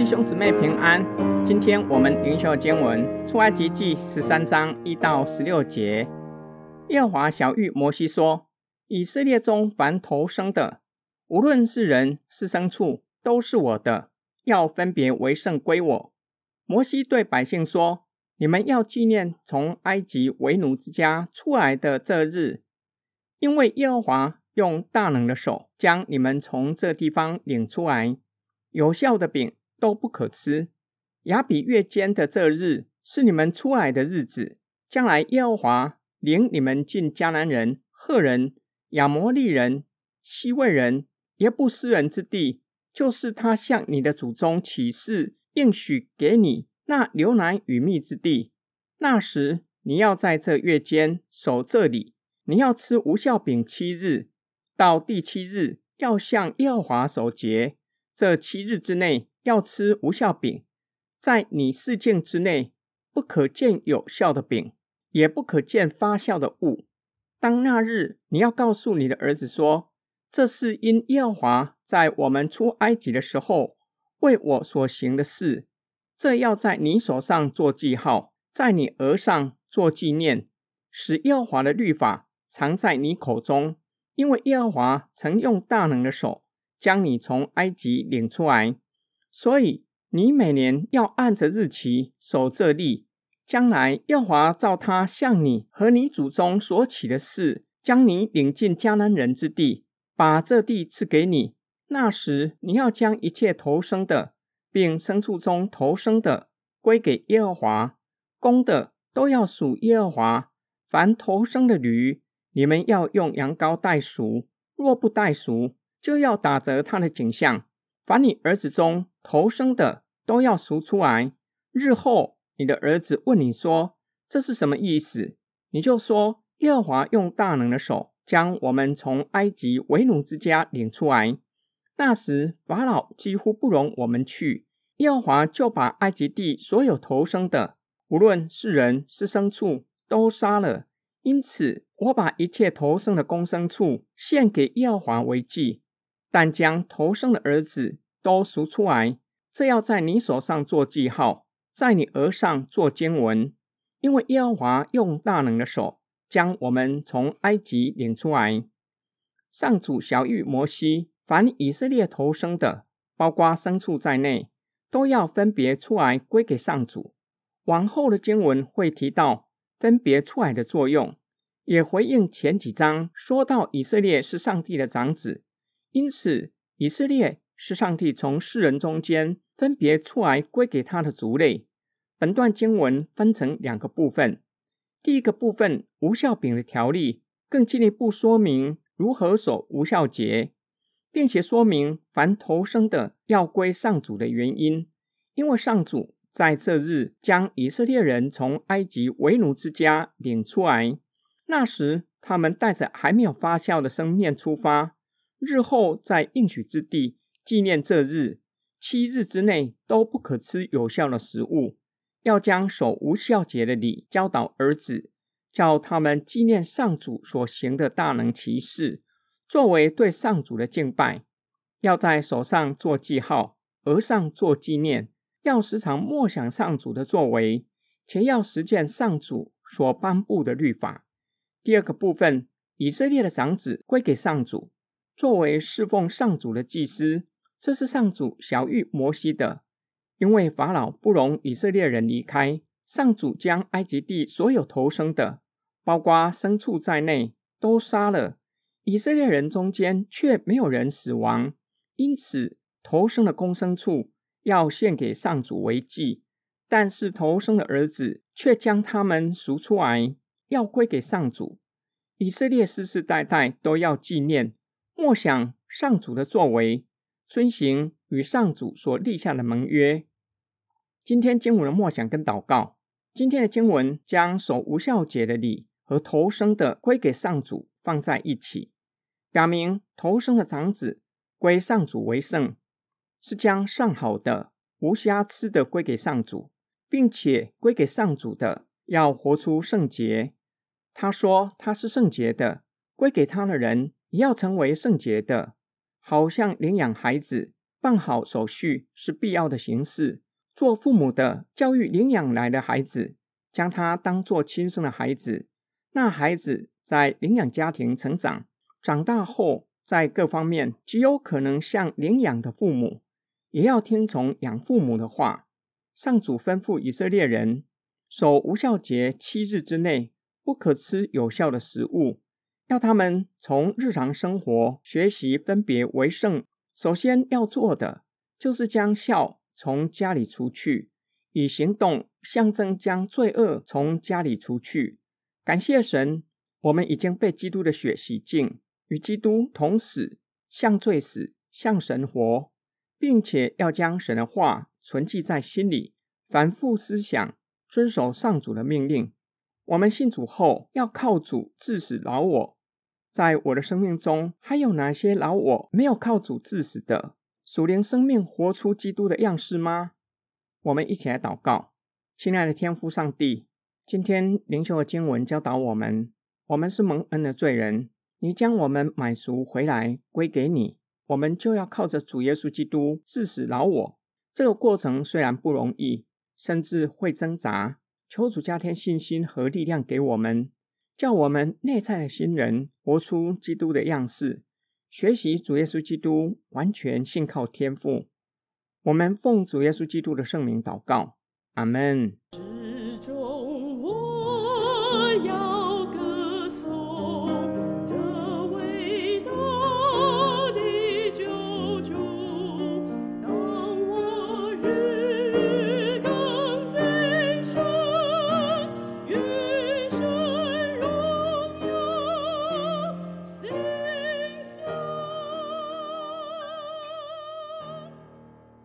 弟兄姊妹平安。今天我们灵修经文出埃及记十三章一到十六节。耶和华小玉摩西说：“以色列中凡头生的，无论是人是牲畜，都是我的，要分别为圣归我。”摩西对百姓说：“你们要纪念从埃及为奴之家出来的这日，因为耶和华用大能的手将你们从这地方领出来。有效的饼。”都不可吃。亚比月间的这日是你们出来的日子。将来耶和华领你们进迦南人、赫人、亚摩利人、西魏人、耶布斯人之地，就是他向你的祖宗起誓应许给你那流奶与蜜之地。那时你要在这月间守这里，你要吃无效饼七日，到第七日要向耶和华守节。这七日之内。要吃无效饼，在你四境之内不可见有效的饼，也不可见发酵的物。当那日，你要告诉你的儿子说：“这是因耶和华在我们出埃及的时候为我所行的事。”这要在你手上做记号，在你额上做纪念，使耶和华的律法藏在你口中，因为耶和华曾用大能的手将你从埃及领出来。所以，你每年要按着日期守这例，将来耶华照他向你和你祖宗所起的事，将你领进迦南人之地，把这地赐给你。那时，你要将一切投生的，并牲畜中投生的归给耶和华，公的都要属耶和华。凡投生的驴，你们要用羊羔代赎；若不代赎，就要打折它的景象。凡你儿子中，头生的都要赎出来。日后你的儿子问你说：“这是什么意思？”你就说：“耶和华用大能的手将我们从埃及为奴之家领出来。那时法老几乎不容我们去，耶和华就把埃及地所有头生的，无论是人是牲畜，都杀了。因此，我把一切头生的公牲畜献给耶和华为祭，但将头生的儿子。”都赎出来，这要在你手上做记号，在你额上做经文，因为耶和华用大能的手将我们从埃及领出来。上主小谕摩西，凡以色列头生的，包括牲畜在内，都要分别出来归给上主。往后的经文会提到分别出来的作用，也回应前几章说到以色列是上帝的长子，因此以色列。是上帝从世人中间分别出来归给他的族类。本段经文分成两个部分。第一个部分无效饼的条例，更进一步说明如何守无效节，并且说明凡投生的要归上主的原因。因为上主在这日将以色列人从埃及为奴之家领出来，那时他们带着还没有发酵的生面出发，日后在应许之地。纪念这日，七日之内都不可吃有效的食物。要将守无效节的礼教导儿子，叫他们纪念上主所行的大能奇事，作为对上主的敬拜。要在手上做记号，额上做纪念。要时常默想上主的作为，且要实践上主所颁布的律法。第二个部分，以色列的长子归给上主，作为侍奉上主的祭司。这是上主小谕摩西的，因为法老不容以色列人离开，上主将埃及地所有投生的，包括牲畜在内，都杀了。以色列人中间却没有人死亡，因此投生的公牲畜要献给上主为祭，但是投生的儿子却将他们赎出来，要归给上主。以色列世世代代都要纪念，默想上主的作为。遵行与上主所立下的盟约。今天经文的默想跟祷告。今天的经文将守无效节的礼和头生的归给上主放在一起，表明头生的长子归上主为圣，是将上好的、无瑕疵的归给上主，并且归给上主的要活出圣洁。他说他是圣洁的，归给他的人也要成为圣洁的。好像领养孩子，办好手续是必要的形式。做父母的教育领养来的孩子，将他当做亲生的孩子。那孩子在领养家庭成长，长大后在各方面极有可能像领养的父母，也要听从养父母的话。上主吩咐以色列人守无效节七日之内，不可吃有效的食物，要他们从日常生活学习分别为圣。首先要做的就是将孝。从家里出去，以行动象征将罪恶从家里除去。感谢神，我们已经被基督的血洗净，与基督同死，向罪死，向神活，并且要将神的话存记在心里，反复思想，遵守上主的命令。我们信主后，要靠主致死老我。在我的生命中，还有哪些老我没有靠主致死的？属灵生命活出基督的样式吗？我们一起来祷告，亲爱的天父上帝，今天灵修的经文教导我们，我们是蒙恩的罪人，你将我们买赎回来归给你，我们就要靠着主耶稣基督致死老我。这个过程虽然不容易，甚至会挣扎，求主加添信心和力量给我们，叫我们内在的新人活出基督的样式。学习主耶稣基督，完全信靠天父。我们奉主耶稣基督的圣名祷告，阿门。